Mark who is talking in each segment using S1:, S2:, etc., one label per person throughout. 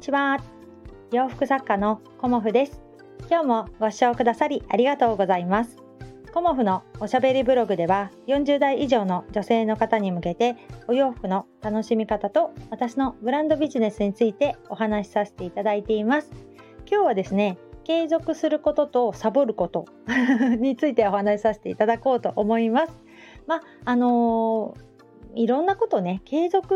S1: ちは。洋服作家のコモフです。今日もご視聴くださりありがとうございます。コモフのおしゃべりブログでは40代以上の女性の方に向けてお洋服の楽しみ方と私のブランドビジネスについてお話しさせていただいています。今日はですね継続することとサボること についてお話しさせていただこうと思います。まああのーいろんなことね継続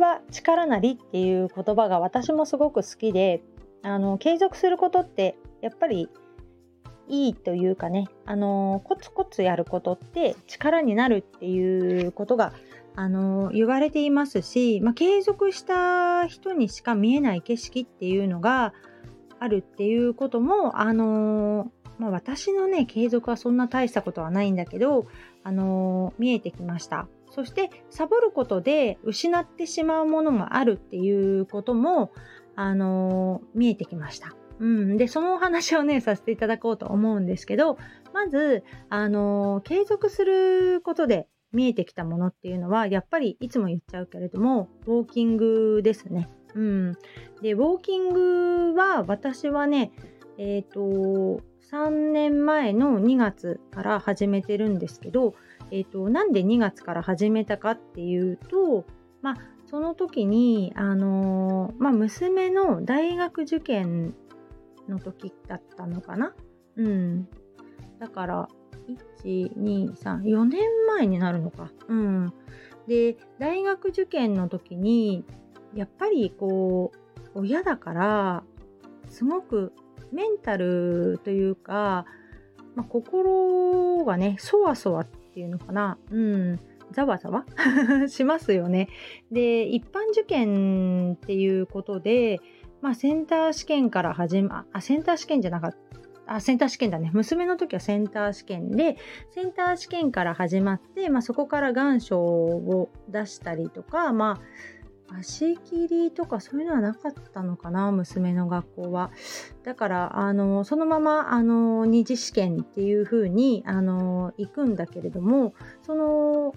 S1: は力なりっていう言葉が私もすごく好きであの継続することってやっぱりいいというかねあのコツコツやることって力になるっていうことがあの言われていますし、まあ、継続した人にしか見えない景色っていうのがあるっていうこともあのまあ、私のね継続はそんな大したことはないんだけどあの見えてきました。そしてサボることで失ってしまうものもあるっていうことも、あのー、見えてきました。うん、でそのお話をねさせていただこうと思うんですけどまず、あのー、継続することで見えてきたものっていうのはやっぱりいつも言っちゃうけれどもウォーキングですね。うん、でウォーキングは私はねえっ、ー、と3年前の2月から始めてるんですけどえーと、なんで2月から始めたかっていうと、まあ、その時に、あのー、まあ、娘の大学受験の時だったのかな？うん。だから、1、2、3、4年前になるのか。うん。で、大学受験の時に、やっぱりこう、親だから、すごくメンタルというか、まあ、心がね、そわそわっていうのかな。うん。ざわざわ？しますよね。で、一般受験っていうことで、まあ、センター試験から始ま、あ、センター試験じゃなかった。あ、センター試験だね。娘の時はセンター試験で、センター試験から始まって、まあ、そこから願書を出したりとか、まあ、足切りとかそういうのはなかったのかな娘の学校は。だからあのそのままあの二次試験っていう風にあの行くんだけれどもその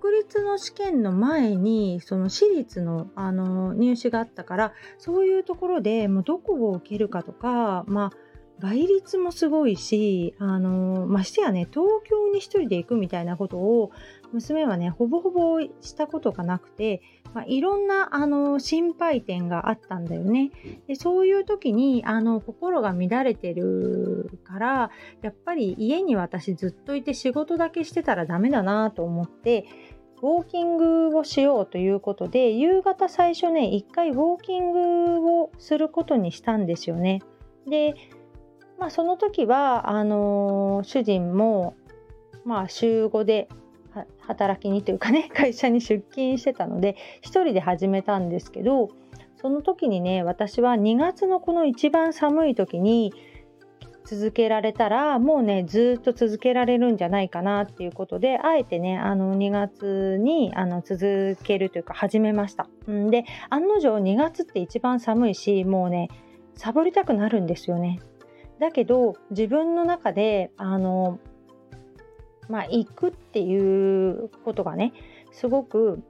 S1: 国立の試験の前にその私立のあの入試があったからそういうところでもうどこを受けるかとかまあ倍率もすごいし、あのましてやね、東京に一人で行くみたいなことを、娘はね、ほぼほぼしたことがなくて、まあ、いろんな、あの心配点があったんだよね。でそういう時に、あの、心が乱れてるから、やっぱり家に私ずっといて仕事だけしてたらダメだなと思って、ウォーキングをしようということで、夕方最初ね、一回ウォーキングをすることにしたんですよね。で、まあ、その時はあの、主人も、まあ、週5で働きにというかね 会社に出勤してたので1人で始めたんですけどその時にね私は2月のこの一番寒い時に続けられたらもうねずっと続けられるんじゃないかなっていうことであえてねあの2月にあの続けるというか始めました。んで案の定2月って一番寒いしもうねサボりたくなるんですよね。だけど自分の中であのまあ行くっていうことがねすごく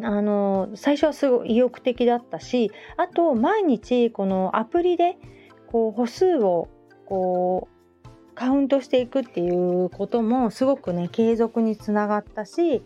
S1: あの最初はすごい意欲的だったしあと毎日このアプリでこう歩数をこうカウントしていくっていうこともすごくね継続につながったし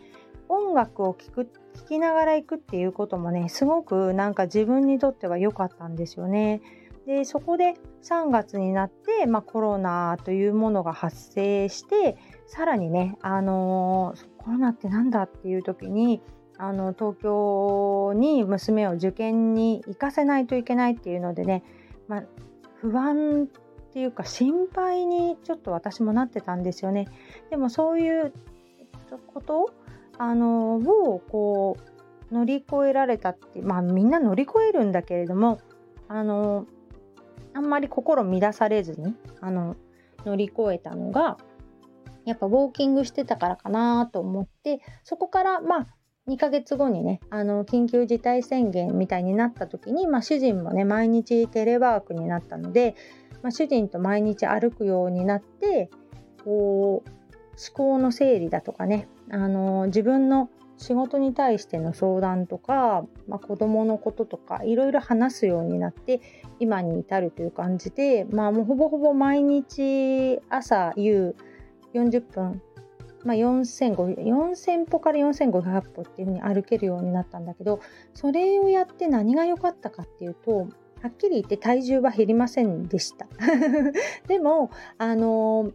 S1: 音楽を聴く聴きながら行くっていうこともねすごくなんか自分にとっては良かったんですよね。でそこで3月になって、まあ、コロナというものが発生してさらにね、あのー、コロナってなんだっていう時にあの東京に娘を受験に行かせないといけないっていうのでね、まあ、不安っていうか心配にちょっと私もなってたんですよね。でもそういうことあのをこう乗り越えられたってまあみんな乗り越えるんだけれどもあのあんまり心乱されずにあの乗り越えたのがやっぱウォーキングしてたからかなと思ってそこからまあ2ヶ月後にねあの緊急事態宣言みたいになった時に、まあ、主人もね毎日テレワークになったので、まあ、主人と毎日歩くようになってこう思考の整理だとかねあの自分の仕事に対しての相談とか、まあ、子供のこととかいろいろ話すようになって今に至るという感じで、まあ、もうほぼほぼ毎日朝夕40分、まあ、4000歩から4500歩っていうふうに歩けるようになったんだけどそれをやって何が良かったかっていうとはっきり言って体重は減りませんでした。でもあの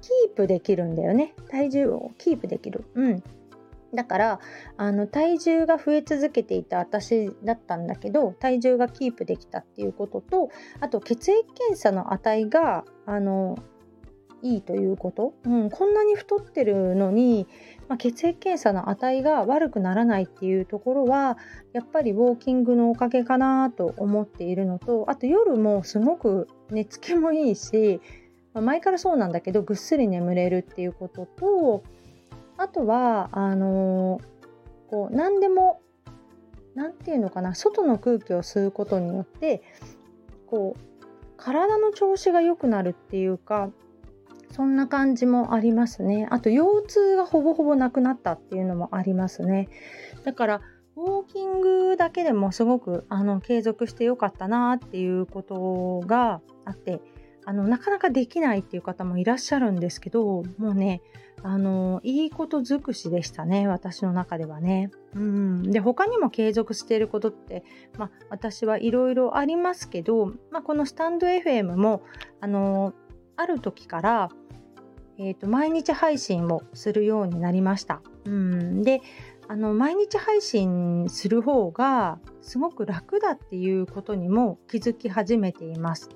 S1: キープできるんだよね。体重をキープできる。うん。だからあの体重が増え続けていた私だったんだけど体重がキープできたっていうこととあと血液検査の値があのいいということ、うん、こんなに太ってるのに、まあ、血液検査の値が悪くならないっていうところはやっぱりウォーキングのおかげかなと思っているのとあと夜もすごく寝つきもいいし、まあ、前からそうなんだけどぐっすり眠れるっていうこととあとはあのー、こう何でも何て言うのかな外の空気を吸うことによってこう体の調子が良くなるっていうかそんな感じもありますね。あと腰痛がほぼほぼなくなったっていうのもありますね。だからウォーキングだけでもすごくあの継続してよかったなっていうことがあってあのなかなかできないっていう方もいらっしゃるんですけどもうねあのいいこと尽くしでしたね私の中ではね。うんで他にも継続していることって、まあ、私はいろいろありますけど、まあ、このスタンド FM もあのある時からえーと、毎日配信をするようになりました。うんであの毎日配信する方がすごく楽だっていうことにも気づき始めています。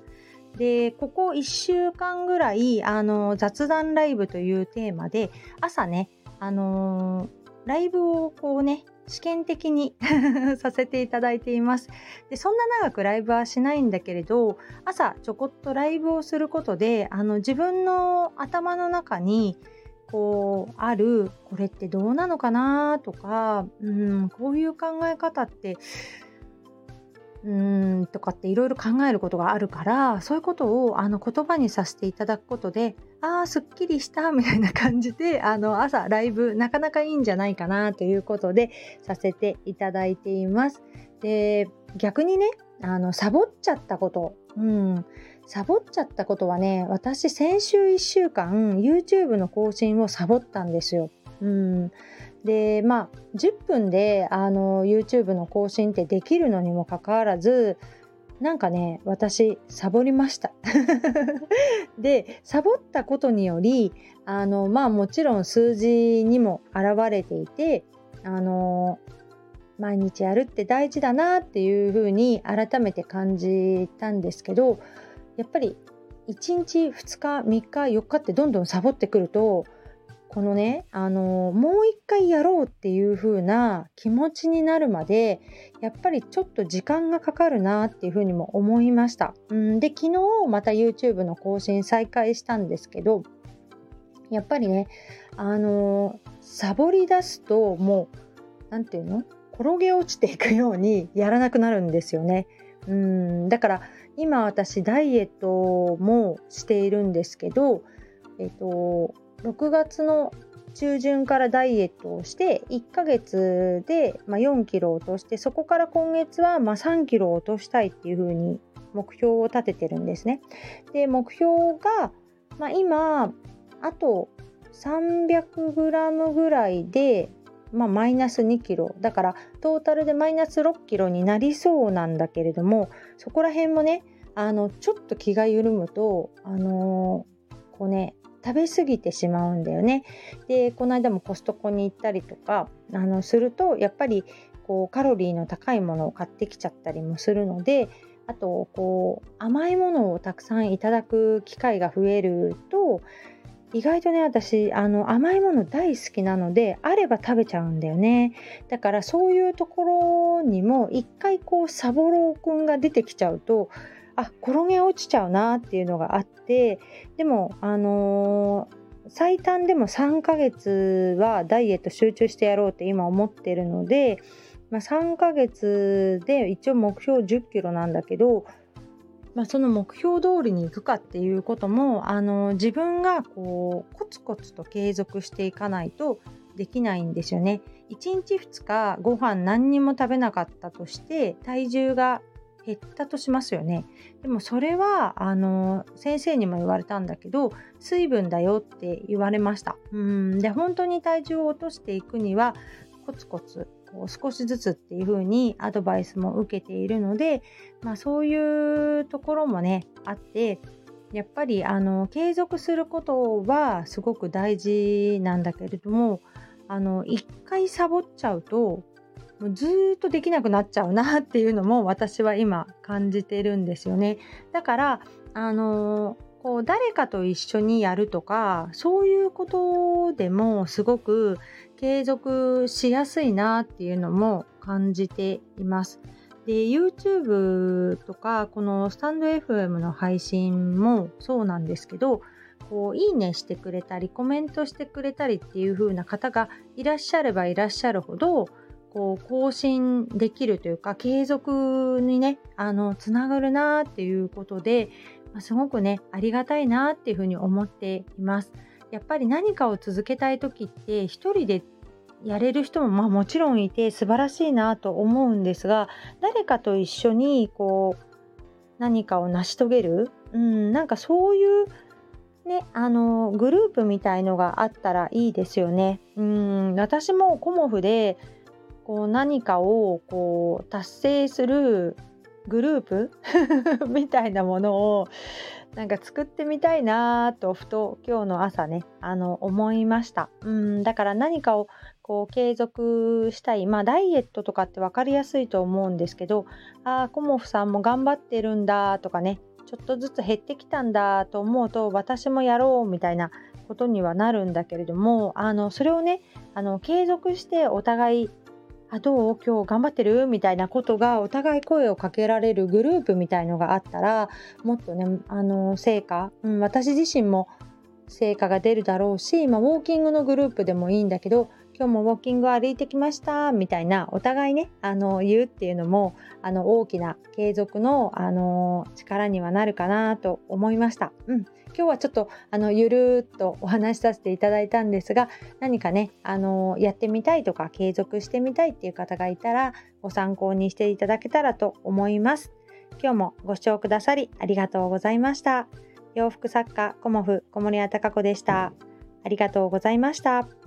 S1: でここ1週間ぐらいあの雑談ライブというテーマで朝ねあのライブをこうね試験的に させていただいています。でそんな長くライブはしないんだけれど朝ちょこっとライブをすることであの自分の頭の中にこうあるこれってどうなのかなとかうんこういう考え方ってうんとかっていろいろ考えることがあるからそういうことをあの言葉にさせていただくことでああすっきりしたみたいな感じであの朝ライブなかなかいいんじゃないかなということでさせていただいています。で逆にねあのサボっちゃったこと、うん、サボっちゃったことはね私先週1週間 YouTube の更新をサボったんですよ。うんでまあ10分であの YouTube の更新ってできるのにもかかわらずなんかね私サボりました。でサボったことによりあのまあもちろん数字にも表れていてあの毎日やるって大事だなっていうふうに改めて感じたんですけどやっぱり1日2日3日4日ってどんどんサボってくるとこのね、あのもう一回やろうっていう風な気持ちになるまで、やっぱりちょっと時間がかかるなっていう風にも思いました。うん、で、昨日また YouTube の更新再開したんですけど、やっぱりね、あのサボり出すともう、何て言うの？転げ落ちていくようにやらなくなるんですよね。うんだから今私ダイエットもしているんですけど、えっと、6月の中旬からダイエットをして1ヶ月で、4キロ落としてそこから今月は3キロ落としたいっていう風に目標を立ててるんですね。で目標が、まあ、今あと 300g ぐらいで、まあ、マイナス2キロだからトータルでマイナス6キロになりそうなんだけれどもそこら辺もねあのちょっと気が緩むとあのー、こうね食べ過ぎてしまうんだよね。でこの間もコストコに行ったりとかあのするとやっぱりこうカロリーの高いものを買ってきちゃったりもするのであとこう甘いものをたくさんいただく機会が増えると意外とね私あの甘いもの大好きなのであれば食べちゃうんだよねだからそういうところにも一回こうサボろうくんが出てきちゃうとあ転げ落ちちゃうなっていうのがあってでもあのー、最短でも3ヶ月はダイエット集中してやろうって今思ってるので、まあ、3ヶ月で一応目標10キロなんだけど、まあ、その目標通りにいくかっていうことも、あのー、自分がこうコツコツと継続していかないとできないんですよね。1日2日ご飯何にも食べなかったとして体重が減ったとしますよね。でもそれはあの先生にも言われたんだけど水分だよって言われました。うんで本当に体重を落としていくにはコツコツこう少しずつっていう風にアドバイスも受けているので、まあ、そういうところもねあってやっぱりあの継続することはすごく大事なんだけれどもあの一回サボっちゃうともうずっとできなくなっちゃうなっていうのも私は今感じてるんですよね。だからあのこう誰かと一緒にやるとかそういうことでもすごく継続しやすいなっていうのも感じています。で YouTube とかこのスタンド FM の配信もそうなんですけどこういいねしてくれたりコメントしてくれたりっていう風な方がいらっしゃればいらっしゃるほどこう更新できるというか継続にねあのつながるなっていうことで、まあ、すごくねありがたいなっていうふうに思っています。やっぱり何かを続けたい時って一人でやれる人もまあもちろんいて素晴らしいなと思うんですが誰かと一緒にこう何かを成し遂げる、うん、なんかそういうね、あのグループみたいのがあったらいいですよね。うん私もコモフでこう何かをこう達成するグループ？みたいなものをなんか作ってみたいなとふと今日の朝ねあの思いました。うんだから何かをこう継続したい。まあダイエットとかって分かりやすいと思うんですけどああコモフさんも頑張ってるんだとかねちょっとずつ減ってきたんだと思うと私もやろうみたいなことにはなるんだけれどもあのそれをねあの継続してお互いあどう？今日頑張ってる？みたいなことがお互い声をかけられるグループみたいのがあったらもっとねあの成果、うん、私自身も成果が出るだろうし、まあ、ウォーキングのグループでもいいんだけど今日もウォーキング歩いてきましたみたいなお互いねあの言うっていうのもあの大きな継続のあの力にはなるかなと思いました。うん、今日はちょっとあのゆるっとお話しさせていただいたんですが何かねあのやってみたいとか継続してみたいっていう方がいたらご参考にしていただけたらと思います。今日もご視聴くださりありがとうございました。洋服作家コモフ小森屋隆子でした。ありがとうございました。